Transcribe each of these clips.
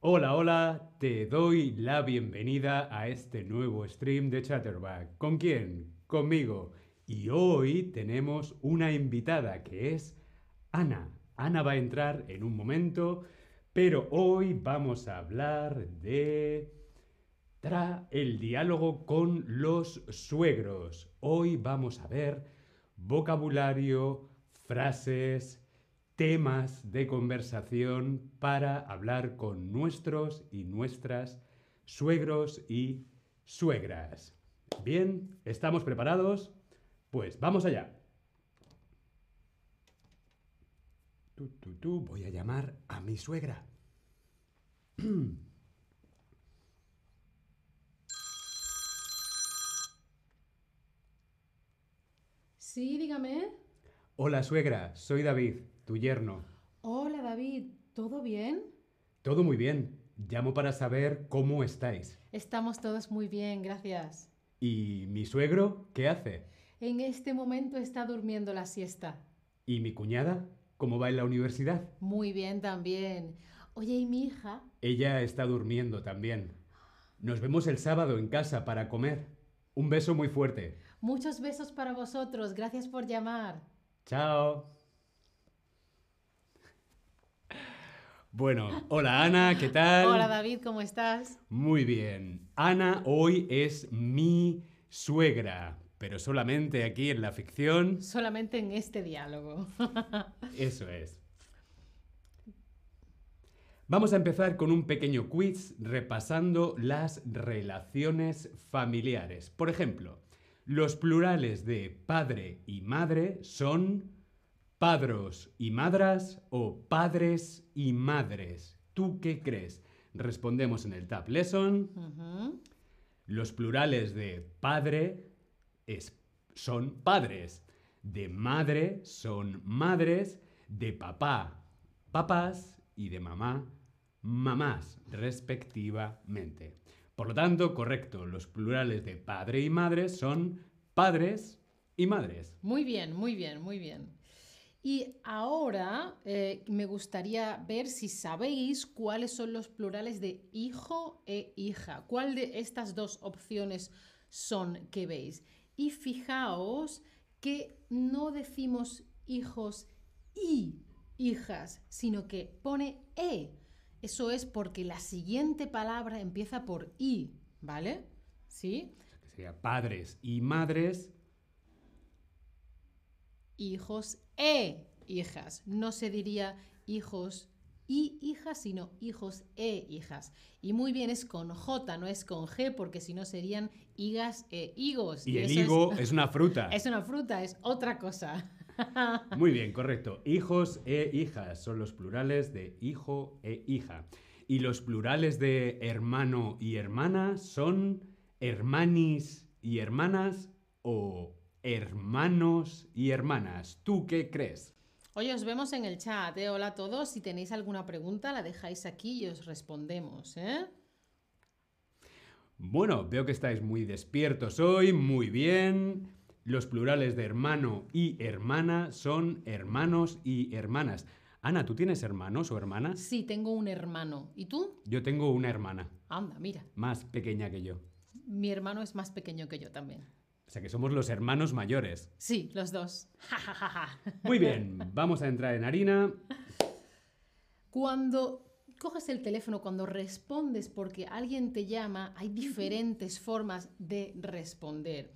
Hola, hola, te doy la bienvenida a este nuevo stream de Chatterback. ¿Con quién? Conmigo. Y hoy tenemos una invitada que es Ana. Ana va a entrar en un momento, pero hoy vamos a hablar de tra el diálogo con los suegros. Hoy vamos a ver vocabulario, frases, temas de conversación para hablar con nuestros y nuestras suegros y suegras. Bien, ¿estamos preparados? Pues vamos allá. Tú, tú, tú, voy a llamar a mi suegra. Sí, dígame. Hola suegra, soy David, tu yerno. Hola David, ¿todo bien? Todo muy bien. Llamo para saber cómo estáis. Estamos todos muy bien, gracias. ¿Y mi suegro qué hace? En este momento está durmiendo la siesta. ¿Y mi cuñada? ¿Cómo va en la universidad? Muy bien también. Oye, ¿y mi hija? Ella está durmiendo también. Nos vemos el sábado en casa para comer. Un beso muy fuerte. Muchos besos para vosotros, gracias por llamar. Chao. Bueno, hola Ana, ¿qué tal? Hola David, ¿cómo estás? Muy bien. Ana hoy es mi suegra, pero solamente aquí en la ficción. Solamente en este diálogo. Eso es. Vamos a empezar con un pequeño quiz repasando las relaciones familiares. Por ejemplo, los plurales de padre y madre son padros y madras o padres y madres. ¿Tú qué crees? Respondemos en el Tab Lesson. Los plurales de padre es- son padres, de madre son madres, de papá papás y de mamá mamás, respectivamente. Por lo tanto, correcto, los plurales de padre y madre son padres y madres. Muy bien, muy bien, muy bien. Y ahora eh, me gustaría ver si sabéis cuáles son los plurales de hijo e hija. ¿Cuál de estas dos opciones son que veis? Y fijaos que no decimos hijos y hijas, sino que pone e. Eso es porque la siguiente palabra empieza por i, ¿vale? ¿Sí? Sería padres y madres. hijos e hijas. No se diría hijos y hijas, sino hijos e hijas. Y muy bien, es con J, no es con G, porque si no serían higas e higos. Y el higo es, es una fruta. es una fruta, es otra cosa. Muy bien, correcto. Hijos e hijas son los plurales de hijo e hija. Y los plurales de hermano y hermana son hermanis y hermanas o hermanos y hermanas. ¿Tú qué crees? Oye, os vemos en el chat, ¿eh? Hola a todos. Si tenéis alguna pregunta, la dejáis aquí y os respondemos, ¿eh? Bueno, veo que estáis muy despiertos hoy, muy bien. Los plurales de hermano y hermana son hermanos y hermanas. Ana, ¿tú tienes hermanos o hermanas? Sí, tengo un hermano. ¿Y tú? Yo tengo una hermana, Anda, mira. más pequeña que yo. Mi hermano es más pequeño que yo también. O sea que somos los hermanos mayores. Sí, los dos. Muy bien, vamos a entrar en harina. Cuando coges el teléfono, cuando respondes porque alguien te llama, hay diferentes formas de responder.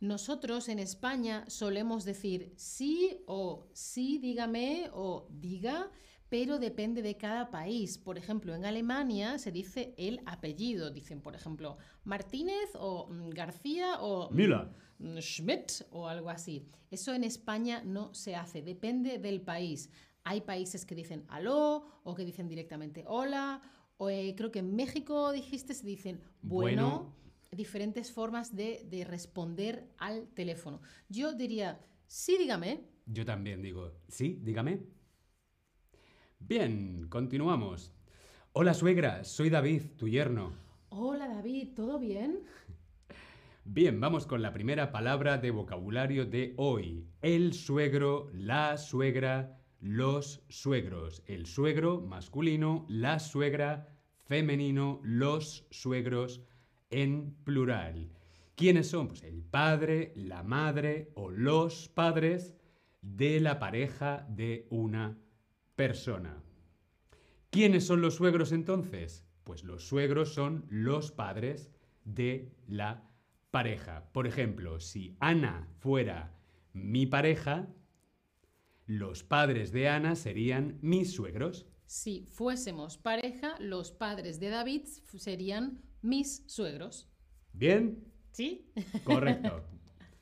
Nosotros en España solemos decir sí o sí, dígame o diga, pero depende de cada país. Por ejemplo, en Alemania se dice el apellido. Dicen, por ejemplo, Martínez o mm, García o mm, Müller. mm, Schmidt o algo así. Eso en España no se hace, depende del país. Hay países que dicen aló o que dicen directamente hola. O eh, creo que en México dijiste, se dicen bueno. Bueno. Diferentes formas de, de responder al teléfono. Yo diría, sí, dígame. Yo también digo, sí, dígame. Bien, continuamos. Hola suegra, soy David, tu yerno. Hola David, ¿todo bien? Bien, vamos con la primera palabra de vocabulario de hoy. El suegro, la suegra, los suegros. El suegro masculino, la suegra femenino, los suegros en plural. ¿Quiénes son? Pues el padre, la madre o los padres de la pareja de una persona. ¿Quiénes son los suegros entonces? Pues los suegros son los padres de la pareja. Por ejemplo, si Ana fuera mi pareja, los padres de Ana serían mis suegros. Si fuésemos pareja, los padres de David serían mis suegros. ¿Bien? ¿Sí? Correcto.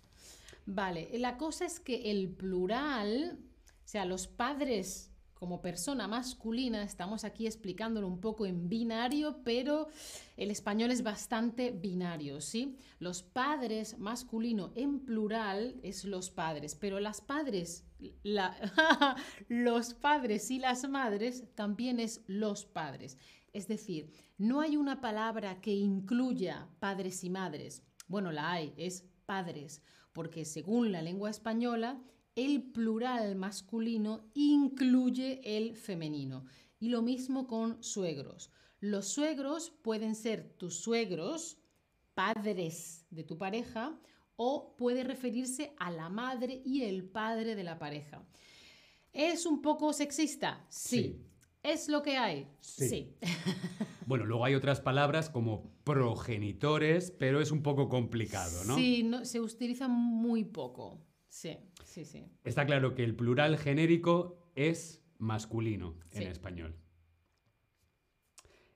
vale, la cosa es que el plural, o sea, los padres como persona masculina, estamos aquí explicándolo un poco en binario, pero el español es bastante binario, ¿sí? Los padres masculino en plural es los padres, pero las padres, los padres y las madres también es los padres. Es decir, no hay una palabra que incluya padres y madres. Bueno, la hay, es padres, porque según la lengua española, el plural masculino incluye el femenino. Y lo mismo con suegros. Los suegros pueden ser tus suegros, padres de tu pareja, o puede referirse a la madre y el padre de la pareja. ¿Es un poco sexista? Sí. ¿Es lo que hay? Sí. bueno, luego hay otras palabras como progenitores, pero es un poco complicado, ¿no? Sí, no, se utiliza muy poco. Sí. Sí, sí. Está claro que el plural genérico es masculino en español.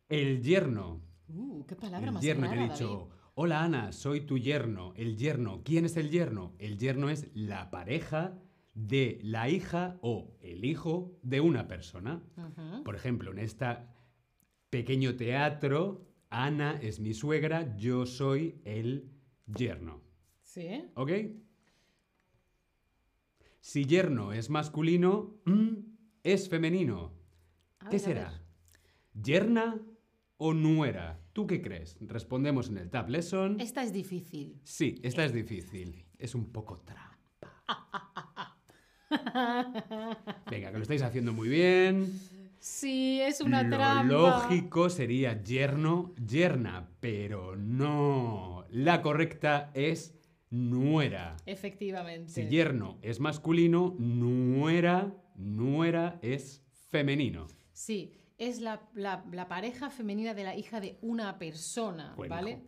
El yerno. Uh, qué palabra el yerno que he dicho. Hola Ana, soy tu yerno. El yerno. ¿Quién es el yerno? El yerno es la pareja de la hija o el hijo de una persona. Por ejemplo, en este pequeño teatro, Ana es mi suegra, yo soy el yerno. ¿Sí? ¿Ok? Si yerno es masculino, mm, es femenino. ¿Qué será? ¿Yerna o nuera? ¿Tú qué crees? Respondemos en el Tab Lesson. Esta es difícil. Sí, esta es difícil. Es un poco trampa. Venga, que lo estáis haciendo muy bien. Sí, es una lo trampa. lógico sería yerno, yerna, pero no. La correcta es nuera. Efectivamente. Si yerno es masculino, nuera, nuera es femenino. Sí, es la, pareja femenina de la hija de una persona, ¿vale?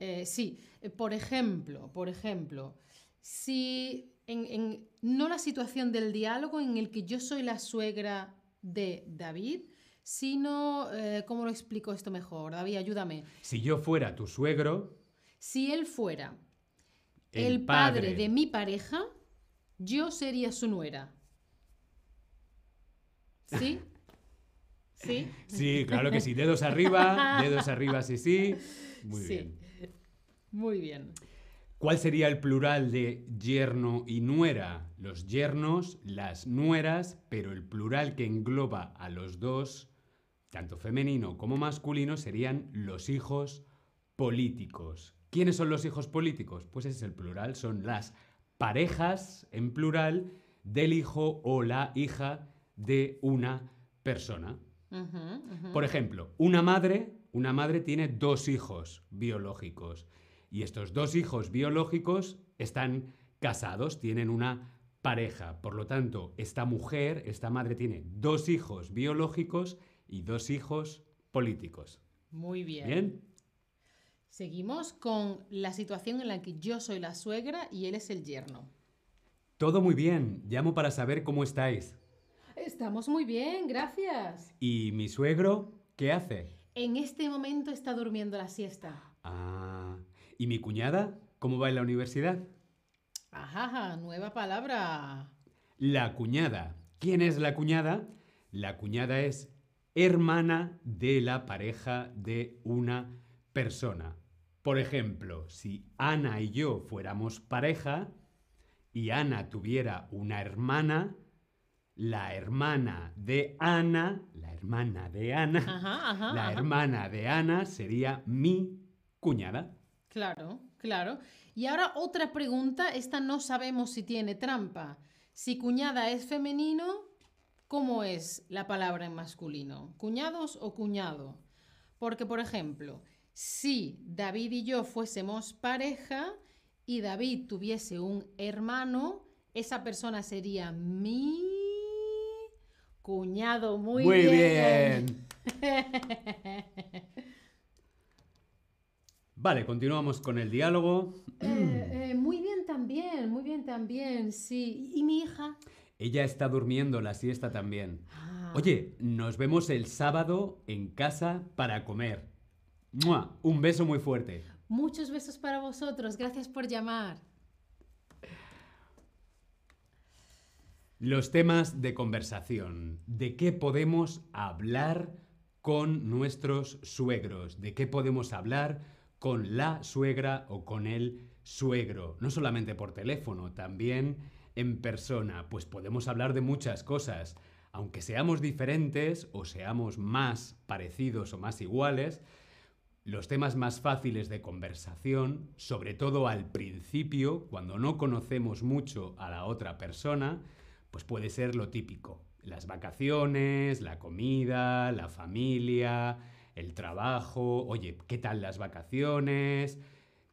Eh, sí, eh, por ejemplo, por ejemplo, si en, no la situación del diálogo en el que yo soy la suegra de David, sino, eh, ¿cómo lo explico esto mejor? David, ayúdame. Si yo fuera tu suegro... Si él fuera el, padre. de mi pareja, yo sería su nuera. ¿Sí? ¿Sí? Sí, claro que sí. Dedos arriba, dedos arriba, sí, sí. Muy bien. Muy bien. ¿Cuál sería el plural de yerno y nuera? Los yernos, las nueras, pero el plural que engloba a los dos, tanto femenino como masculino, serían los hijos políticos. ¿Quiénes son los hijos políticos? Pues ese es el plural, son las parejas en plural del hijo o la hija de una persona. Por ejemplo, una madre, una madre tiene dos hijos biológicos y estos dos hijos biológicos están casados, tienen una pareja. Por lo tanto, esta mujer, esta madre tiene dos hijos biológicos y dos hijos políticos. Muy bien. Bien. Seguimos con la situación en la que yo soy la suegra y él es el yerno. Todo muy bien. Llamo para saber cómo estáis. Estamos muy bien, gracias. ¿Y mi suegro qué hace? En este momento está durmiendo la siesta. Ah. ¿Y mi cuñada? ¿Cómo va en la universidad? Ajá, nueva palabra. La cuñada. ¿Quién es la cuñada? La cuñada es hermana de la pareja de una persona. Por ejemplo, si Ana y yo fuéramos pareja y Ana tuviera una hermana, la hermana de Ana, la hermana de Ana, la hermana de Ana sería mi cuñada. Claro, claro. Y ahora otra pregunta, esta no sabemos si tiene trampa. Si cuñada es femenino, ¿cómo es la palabra en masculino? ¿Cuñados o cuñado? Porque, por ejemplo, si David y yo fuésemos pareja y David tuviese un hermano, esa persona sería mi cuñado. Muy, Muy bien. Vale, continuamos con el diálogo. Eh, eh, muy bien también, muy bien también, sí. ¿Y mi hija? Ella está durmiendo la siesta también. Ah. Oye, nos vemos el sábado en casa para comer. ¡Mua! Un beso muy fuerte. Muchos besos para vosotros, gracias por llamar. Los temas de conversación. ¿De qué podemos hablar con nuestros suegros? ¿De qué podemos hablar con la suegra o con el suegro? No solamente por teléfono, también en persona. Pues podemos hablar de muchas cosas. Aunque seamos diferentes o seamos más parecidos o más iguales, los temas más fáciles de conversación, sobre todo al principio, cuando no conocemos mucho a la otra persona, pues puede ser lo típico. Las vacaciones, la comida, la familia, el trabajo. Oye, ¿qué tal las vacaciones?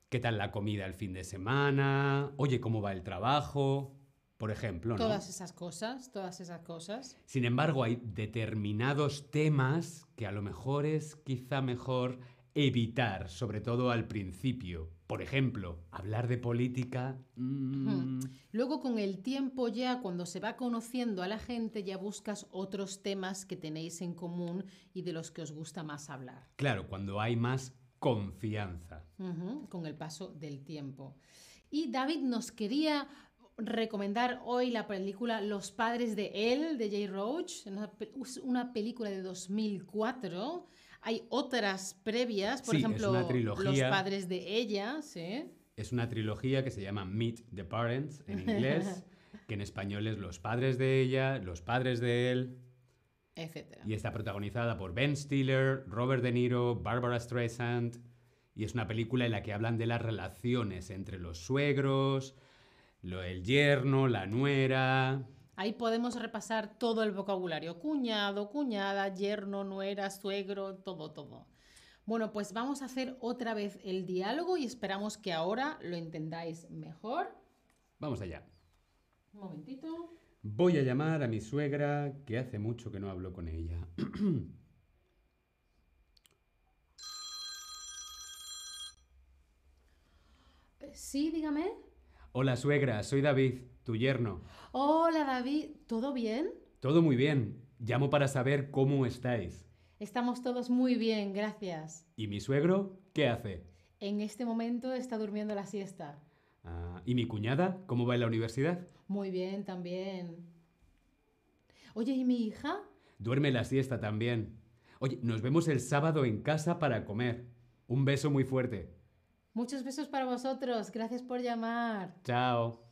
¿Qué tal la comida el fin de semana? Oye, ¿cómo va el trabajo? Por ejemplo, ¿no? Todas esas cosas, todas esas cosas. Sin embargo, hay determinados temas que a lo mejor es quizá mejor evitar, sobre todo al principio. Por ejemplo, hablar de política. mm, Luego con el tiempo ya, cuando se va conociendo a la gente, ya buscas otros temas que tenéis en común y de los que os gusta más hablar. Claro, cuando hay más confianza. Con el paso del tiempo. Y David nos quería recomendar hoy la película Los padres de él, de Jay Roach, una película de 2004. Hay otras previas, por Sí, ejemplo, Los padres de ella, ¿sí? Es una trilogía que se llama Meet the Parents en inglés, que en español es Los padres de ella, Los padres de él, etcétera. y está protagonizada por Ben Stiller, Robert De Niro, Barbara Streisand, y es una película en la que hablan de las relaciones entre los suegros, lo, el yerno, la nuera. Ahí podemos repasar todo el vocabulario. Cuñado, cuñada, yerno, nuera, suegro, todo, todo. Bueno, pues vamos a hacer otra vez el diálogo y esperamos que ahora lo entendáis mejor. Vamos allá. Un momentito. Voy a llamar a mi suegra, que hace mucho que no hablo con ella. Eh, Sí, dígame. Hola suegra, soy David, tu yerno. Hola David, ¿todo bien? Todo muy bien. Llamo para saber cómo estáis. Estamos todos muy bien, gracias. ¿Y mi suegro qué hace? En este momento está durmiendo la siesta. Ah, ¿Y mi cuñada cómo va en la universidad? Muy bien, también. Oye, ¿y mi hija? Duerme la siesta también. Oye, nos vemos el sábado en casa para comer. Un beso muy fuerte. Muchos besos para vosotros. Gracias por llamar. Chao.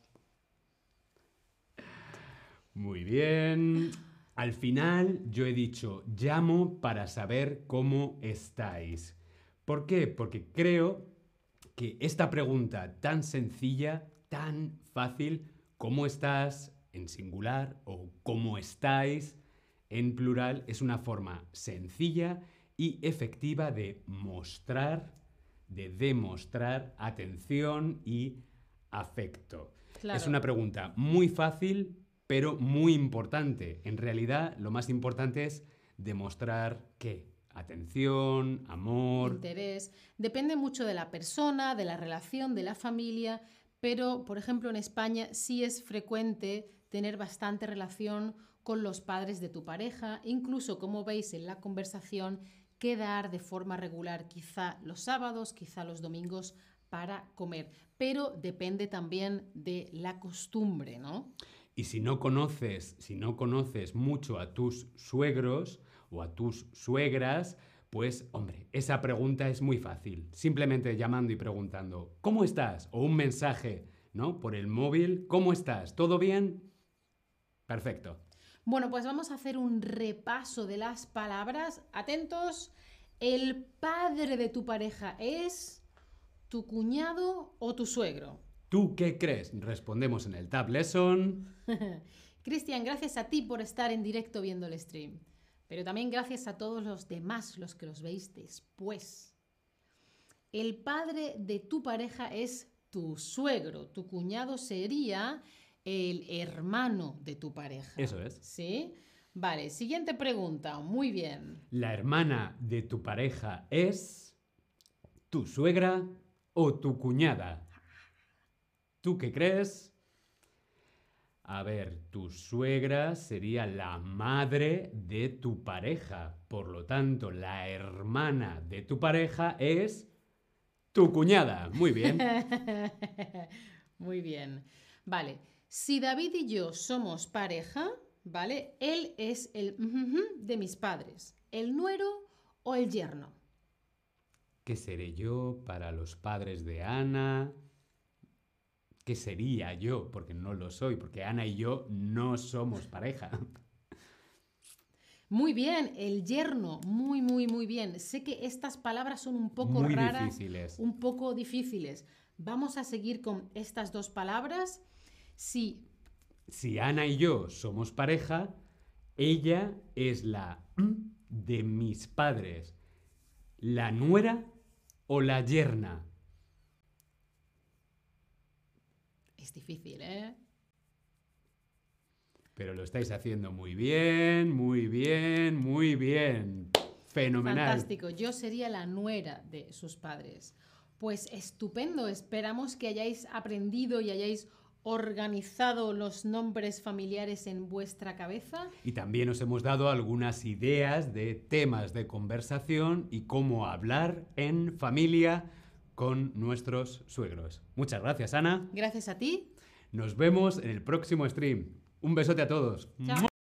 Muy bien. Al final yo he dicho, llamo para saber cómo estáis. ¿Por qué? Porque creo que esta pregunta tan sencilla, tan fácil, ¿cómo estás? en singular o cómo estáis en plural, es una forma sencilla y efectiva de mostrar, de demostrar atención y afecto. Claro. Es una pregunta muy fácil, pero muy importante. En realidad, lo más importante es demostrar qué? Atención, amor. interés. Depende mucho de la persona, de la relación, de la familia, pero, por ejemplo, en España sí es frecuente tener bastante relación con los padres de tu pareja, incluso, como veis en la conversación, quedar de forma regular quizá los sábados, quizá los domingos para comer, pero depende también de la costumbre, ¿no? Y si no conoces, si no conoces mucho a tus suegros o a tus suegras, pues hombre, esa pregunta es muy fácil. Simplemente llamando y preguntando, ¿cómo estás? O un mensaje, ¿no? Por el móvil, ¿cómo estás? ¿Todo bien? Perfecto. Bueno, pues vamos a hacer un repaso de las palabras. Atentos. El padre de tu pareja es tu cuñado o tu suegro. ¿Tú qué crees? Respondemos en el Tab Lesson. Cristian, gracias a ti por estar en directo viendo el stream. Pero también gracias a todos los demás, los que los veis después. El padre de tu pareja es tu suegro. Tu cuñado sería el hermano de tu pareja. Eso es. ¿Sí? Vale, siguiente pregunta. Muy bien. ¿La hermana de tu pareja es tu suegra o tu cuñada? ¿Tú qué crees? A ver, tu suegra sería la madre de tu pareja. Por lo tanto, la hermana de tu pareja es tu cuñada. Muy bien. Muy bien. Vale, si David y yo somos pareja, ¿vale? Él es el de mis padres, el nuero o el yerno. ¿Qué seré yo para los padres de Ana? ¿Qué sería yo? Porque no lo soy, porque Ana y yo no somos pareja. Muy bien, el yerno, muy, muy, muy bien. Sé que estas palabras son un poco Muy raras, difíciles. un poco difíciles. Vamos a seguir con estas dos palabras. Si Si Ana y yo somos pareja, ella es la de mis padres. ¿La nuera o la yerna? es difícil, ¿eh? Pero lo estáis haciendo muy bien, muy bien, muy bien. Fenomenal. Fantástico. Yo sería la nuera de sus padres. Pues estupendo. Esperamos que hayáis aprendido y hayáis organizado los nombres familiares en vuestra cabeza. Y también os hemos dado algunas ideas de temas de conversación y cómo hablar en familia con nuestros suegros. Muchas gracias, Ana. Gracias a ti. Nos vemos en el próximo stream. Un besote a todos. Chao.